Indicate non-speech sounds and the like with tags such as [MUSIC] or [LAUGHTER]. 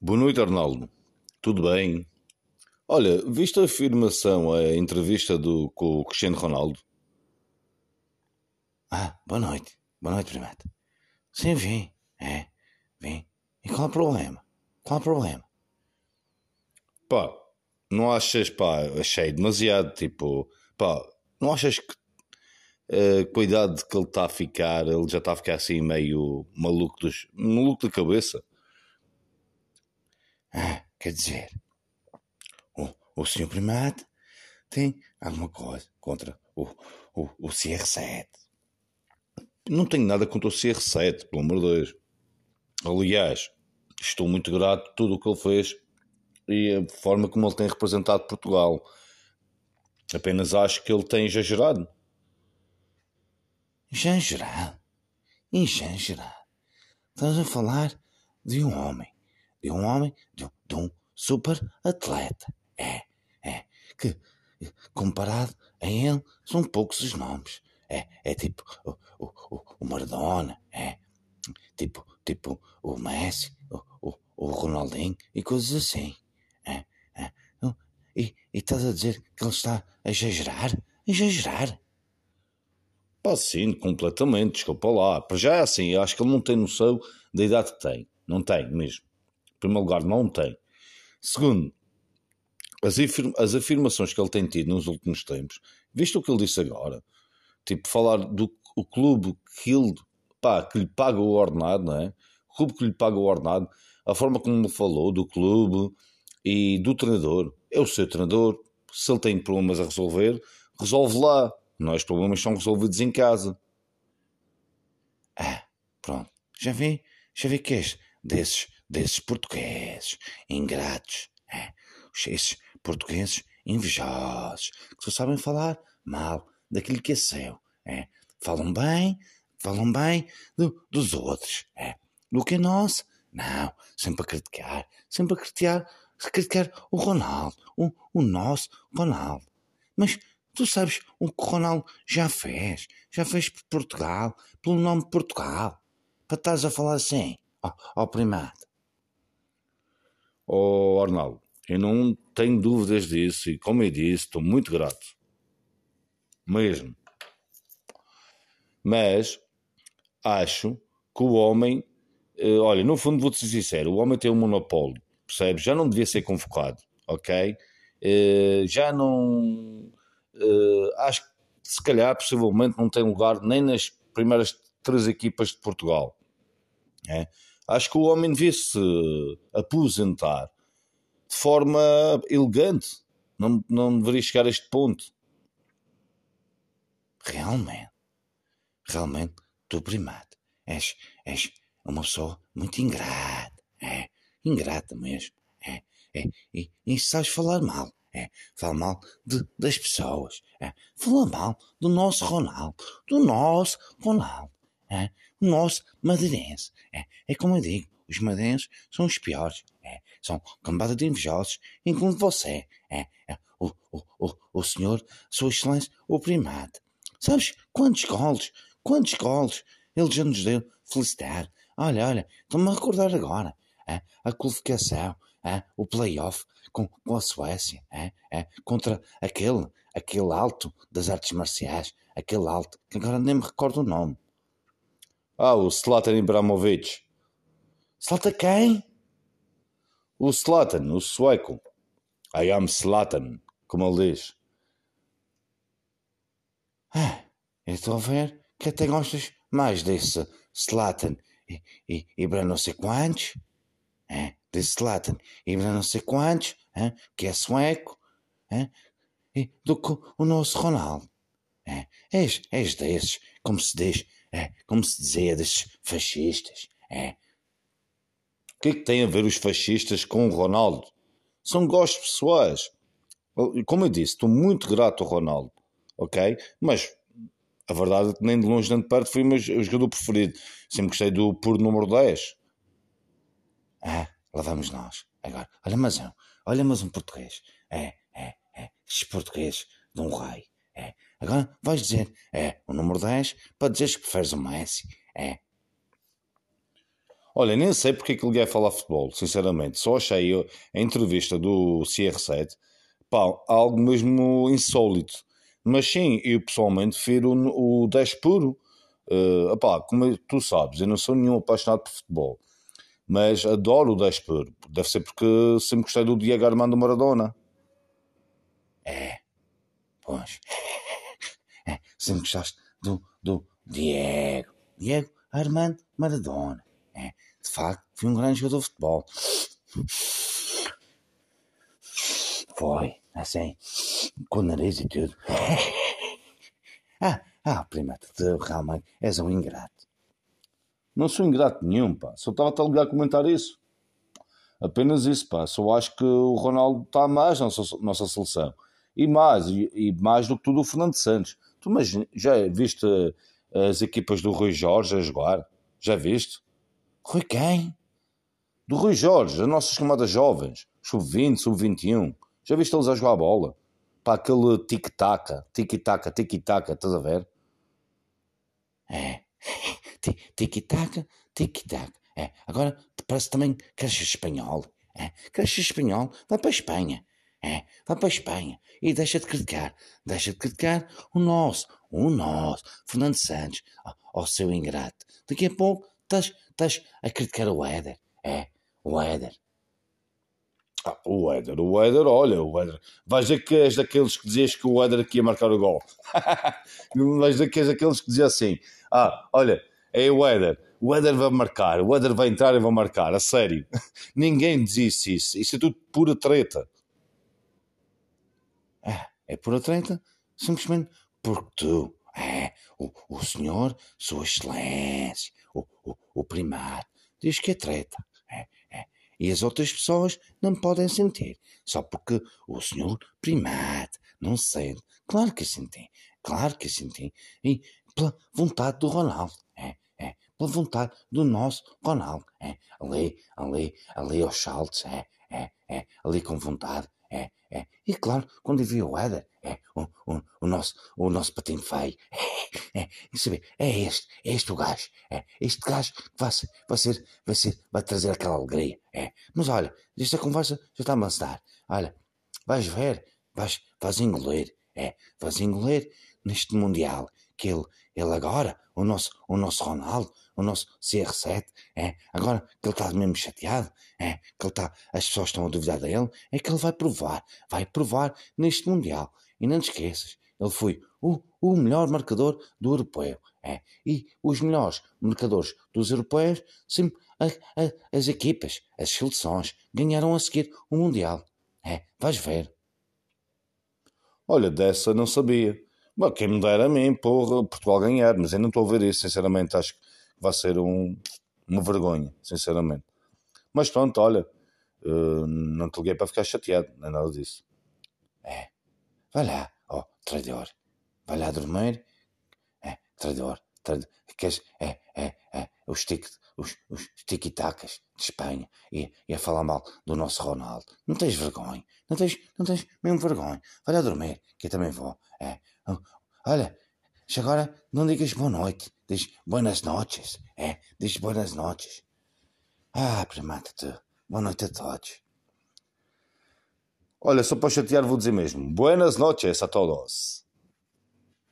Boa noite, Arnaldo. Tudo bem? Olha, viste a afirmação, a entrevista do, com o Cristiano Ronaldo? Ah, boa noite. Boa noite, primata. Sim, vim. É, vim. E qual é o problema? Qual é o problema? Pá, não achas, pá, achei demasiado, tipo, pá, não achas que uh, com a idade que ele está a ficar, ele já está a ficar assim meio maluco, dos, maluco da cabeça? Ah, quer dizer, o, o senhor primate tem alguma coisa contra o, o, o CR7? Não tenho nada contra o CR7, pelo amor de Deus. Aliás, estou muito grato por tudo o que ele fez e a forma como ele tem representado Portugal. Apenas acho que ele tem exagerado. Exagerado? Exagerado? Estás a falar de um homem. De um homem, de um, de um super atleta. É, é. Que, comparado a ele, são poucos os nomes. É, é tipo o, o, o Maradona, é. Tipo, tipo o Messi, o, o, o Ronaldinho e coisas assim. É, é. E, e estás a dizer que ele está a exagerar? Exagerar? Pá, sim, completamente, desculpa lá. Para já é assim, eu acho que ele não tem noção da idade que tem. Não tem mesmo. Em primeiro lugar, não tem. Segundo, as, afirma as afirmações que ele tem tido nos últimos tempos, visto o que ele disse agora, tipo, falar do o clube que ele, pá, que lhe paga o ordenado, não é? O clube que lhe paga o ordenado, a forma como ele falou do clube e do treinador, é o seu treinador, se ele tem problemas a resolver, resolve lá. Nós problemas são resolvidos em casa. Ah, pronto. Já vi, já vi que és desses, desses portugueses ingratos. É, esses portugueses invejosos, que só sabem falar mal daquilo que é seu. É, falam bem, falam bem do, dos outros. É, do que é nosso. Não, sempre a criticar, sempre a criticar, a criticar o Ronaldo, o, o nosso Ronaldo. Mas Tu sabes o que o Ronaldo já fez? Já fez por Portugal, pelo nome de Portugal. Para estás a falar assim, ó, ó. Oh, Arnaldo, eu não tenho dúvidas disso e, como eu disse, estou muito grato. Mesmo. Mas acho que o homem, eh, olha, no fundo vou-te ser sincero, o homem tem um monopólio, percebes? Já não devia ser convocado, ok? Eh, já não uh, acho que se calhar, possivelmente, não tem lugar nem nas primeiras três equipas de Portugal. É? Acho que o homem devia se aposentar de forma elegante. Não, não deveria chegar a este ponto. Realmente, realmente, tu primado, és, és uma pessoa muito ingrata, é, ingrata mesmo, é, é, e, e sabes falar mal, é, fala mal de, das pessoas. É, fala mal do nosso Ronaldo. Do nosso Ronaldo. É, nosso madeirense. É, é como eu digo, os madeirenses são os piores. É, são cambada de invejosos, incluindo você. É, é, o, o, o, o senhor, sua excelência, o primate. Sabes quantos golos, quantos golos ele já nos deu felicidade. Olha, olha, estou-me a recordar agora. É, a qualificação, é, o playoff com, com a Suécia, é, é, contra aquele, aquele alto das artes marciais, aquele alto, que agora nem me recordo o nome. Ah, o Slatan Ibrahimovic. Slatan quem? O Slatan, o sueco. I am Slatan, como ele diz. Ah, estou a ver que até gostas mais desse Slatan e, e, e para não sei quantos. É, desse Zlatan e não sei quantos, hein, que é sueco, hein, e do que o nosso Ronaldo. É, és, és desses, como se diz, é, como se dizia desses fascistas. É. O que é que tem a ver os fascistas com o Ronaldo? São gostos pessoais. Como eu disse, estou muito grato ao Ronaldo, ok? Mas a verdade é que nem de longe nem de perto foi o meu jogador preferido. Sempre gostei do puro número 10. Ah, lá vamos nós. Agora, olha mas um, olha mas um português. É, é, é, estes portugueses de um rei. É. Agora vais dizer, é, o número 10, para dizeres que preferes o Messi. É. Olha, nem sei porque é que ele quer falar futebol, sinceramente. Só achei a entrevista do CR7 pá, algo mesmo insólito. Mas sim, eu pessoalmente prefiro o 10 puro. Uh, como tu sabes, eu não sou nenhum apaixonado por futebol, mas adoro o 10 puro. Deve ser porque sempre gostei do Diego Armando Maradona. Pois, é, sempre gostaste do, do Diego, Diego Armando Maradona. É, de facto, fui um grande jogador de futebol. Foi, assim, com o nariz e tudo. ah, ah, prima, tu realmente és um ingrato. Não sou ingrato nenhum, pá. Só estava a ligar a comentar isso. Apenas isso, pá. Só acho que o Ronaldo está mais na nossa, nossa seleção. E mais, e, mais do que tudo o Fernando Santos. Tu mas já viste as equipas do Rui Jorge a jogar? Já viste? Rui quem? Do Rui Jorge, as nossas camadas jovens. Sub-20, sub-21. Já viste eles a jogar a bola? Para aquele tic-tac, tic-tac, tic-tac, estás a ver? É. [LAUGHS] Tic-tac, tic-tac. É. Agora parece também cresce espanhol. É. Cresce espanhol, vai para a Espanha. É. Vai para a Espanha. E deixa de criticar. Deixa de criticar o nosso, o nosso, Fernando Santos, ó, seu ingrato. Daqui a pouco estás, estás a criticar o Éder. É. O Éder. Ah, o Éder, o Éder, olha, o Éder. Vais dizer que és daqueles que dizias que o Éder aqui ia marcar o gol. [LAUGHS] Vais dizer que és daqueles que diziam assim: ah, olha, é o Éder, o Éder vai marcar, o Éder vai entrar e vai marcar, a sério. [LAUGHS] Ninguém diz isso, isso é tudo pura treta. É pura treta? Simplesmente porque tu, é, o, o senhor, sua excelência, o, o, o primado, diz que é treta. É, é e as outras pessoas não podem sentir, só porque o senhor primate não sente. Claro que senti, claro que senti, e pela vontade do Ronaldo, é, é, pela vontade do nosso Ronaldo, é, ali, ali, ali aos saltos, é, é, é, ali com vontade, é, é, e claro, quando vi o Éder, é, o, o, o, nosso, o nosso patinho feio, é, é, saber, é este, é este o gajo, é, este gajo que vai vai ser, vai ser, vai trazer aquela alegria, é, mas olha, esta conversa já está a amassar, olha, vais ver, vais, vais engolir, é, vais engolir neste Mundial, que ele, ele agora, o nosso, o nosso Ronaldo, o nosso CR7, é, agora que ele está mesmo chateado, é, que ele está, as pessoas estão a duvidar dele, é que ele vai provar, vai provar neste Mundial. E não te esqueças, ele foi o, o melhor marcador do europeu, é, e os melhores marcadores dos europeus, sempre a, a, as equipas, as seleções, ganharam a seguir o Mundial. É, vais ver. Olha, dessa não sabia. Bom, quem me dera a mim, porra, Portugal ganhar, mas eu não estou a ver isso, sinceramente, acho que vai ser um, uma vergonha, sinceramente. Mas pronto, olha, uh, não te liguei para ficar chateado, não é nada disso. É, vai lá, ó, oh, traidor, vai lá dormir, é, traidor, traidor, queres, é, é, é, os tic, os, os tiki-tacas de Espanha e, e a falar mal do nosso Ronaldo. Não tens vergonha, não tens, não tens mesmo vergonha. Vai lá dormir, que eu também vou, é, Olha, já agora não digas boa noite, diz buenas noches, é, diz buenas noches. Ah, primata tu, boa noite a todos. Olha, só para chatear vou dizer mesmo, buenas noches a todos.